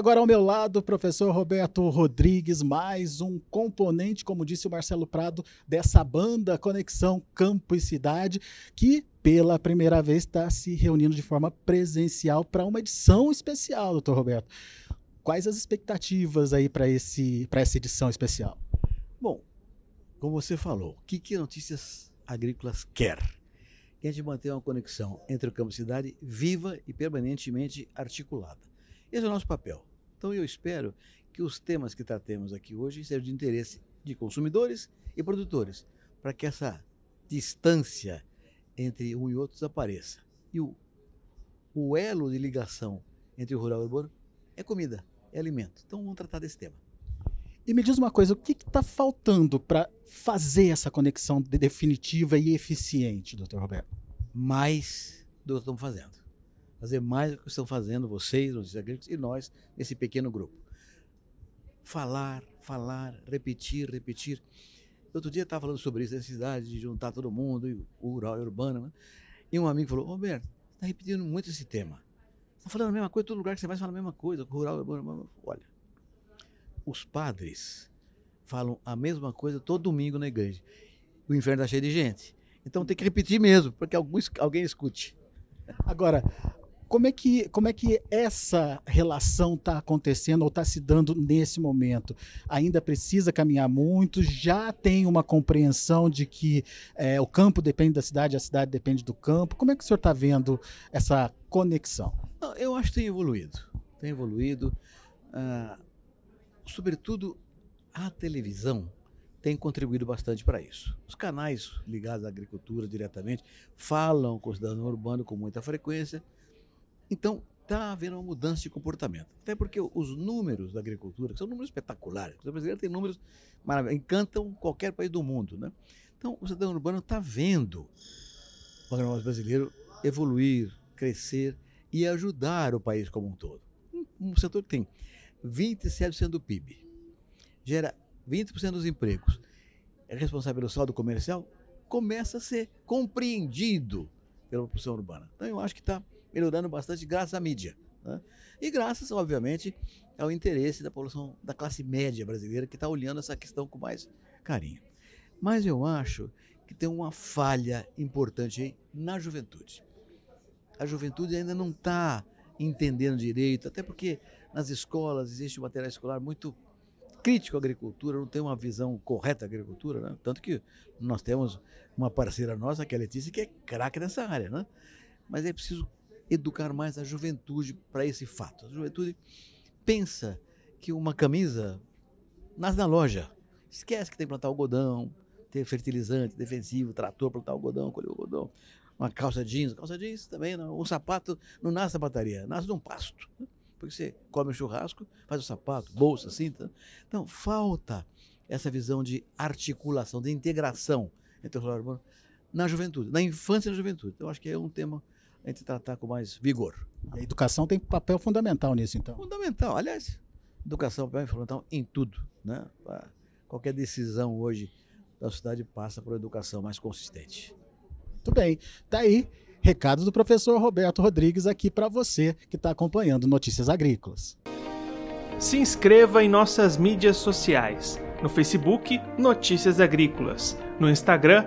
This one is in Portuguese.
agora ao meu lado, professor Roberto Rodrigues, mais um componente, como disse o Marcelo Prado, dessa banda Conexão Campo e Cidade, que pela primeira vez está se reunindo de forma presencial para uma edição especial, doutor Roberto. Quais as expectativas aí para essa edição especial? Bom, como você falou, o que, que Notícias Agrícolas quer? Que a gente mantenha uma conexão entre o campo e cidade viva e permanentemente articulada. Esse é o nosso papel. Então eu espero que os temas que tratemos aqui hoje sejam de interesse de consumidores e produtores, para que essa distância entre um e outro desapareça. E o, o elo de ligação entre o rural e o urbano é comida, é alimento. Então vamos tratar desse tema. E me diz uma coisa, o que está faltando para fazer essa conexão definitiva e eficiente, doutor Roberto? Mais do que estamos fazendo. Fazer mais do que estão fazendo vocês, os agrícolas, e nós, nesse pequeno grupo. Falar, falar, repetir, repetir. Outro dia estava falando sobre isso, a necessidade de juntar todo mundo, o rural e o urbano. Né? E um amigo falou, Roberto, está repetindo muito esse tema. Está falando a mesma coisa, todo lugar que você vai fala a mesma coisa, rural e urbano. Olha, os padres falam a mesma coisa todo domingo na igreja. O inferno está cheio de gente. Então tem que repetir mesmo, para que alguém escute. Agora, como é que, como é que essa relação está acontecendo ou está se dando nesse momento? Ainda precisa caminhar muito? Já tem uma compreensão de que é, o campo depende da cidade, a cidade depende do campo? Como é que o senhor está vendo essa conexão? Eu acho que tem evoluído. Tem evoluído. Ah, sobretudo, a televisão tem contribuído bastante para isso. Os canais ligados à agricultura diretamente falam com o cidadão urbano com muita frequência então, está havendo uma mudança de comportamento. Até porque os números da agricultura, que são números espetaculares, o brasileiro tem números maravilhosos, encantam qualquer país do mundo. Né? Então, o cidadão urbano está vendo o agronegócio brasileiro evoluir, crescer e ajudar o país como um todo. Um, setor que tem 27% do PIB, gera 20% dos empregos, é responsável pelo saldo comercial, começa a ser compreendido pela população urbana. Então, eu acho que está melhorando bastante graças à mídia. Né? E graças, obviamente, ao interesse da população da classe média brasileira que está olhando essa questão com mais carinho. Mas eu acho que tem uma falha importante aí na juventude. A juventude ainda não está entendendo direito, até porque nas escolas existe um material escolar muito crítico à agricultura, não tem uma visão correta da agricultura, né? tanto que nós temos uma parceira nossa, que é a Letícia, que é craque nessa área, né? mas é preciso educar mais a juventude para esse fato. A juventude pensa que uma camisa nasce na loja. Esquece que tem que plantar algodão, ter fertilizante, defensivo, trator, plantar algodão, colher algodão. Uma calça jeans, calça jeans também, não. um sapato não nasce na pataria, nasce num pasto. Né? Porque você come o churrasco, faz o sapato, bolsa, cinta. Então, falta essa visão de articulação, de integração entre o e urbano na juventude, na infância e na juventude. Então, acho que é um tema a gente tratar com mais vigor. A educação tem papel fundamental nisso, então. Fundamental. Aliás, educação é papel fundamental em tudo. Né? Qualquer decisão hoje da sociedade passa por educação mais consistente. Muito bem. Daí, tá recado do professor Roberto Rodrigues aqui para você que está acompanhando Notícias Agrícolas. Se inscreva em nossas mídias sociais. No Facebook, Notícias Agrícolas. No Instagram,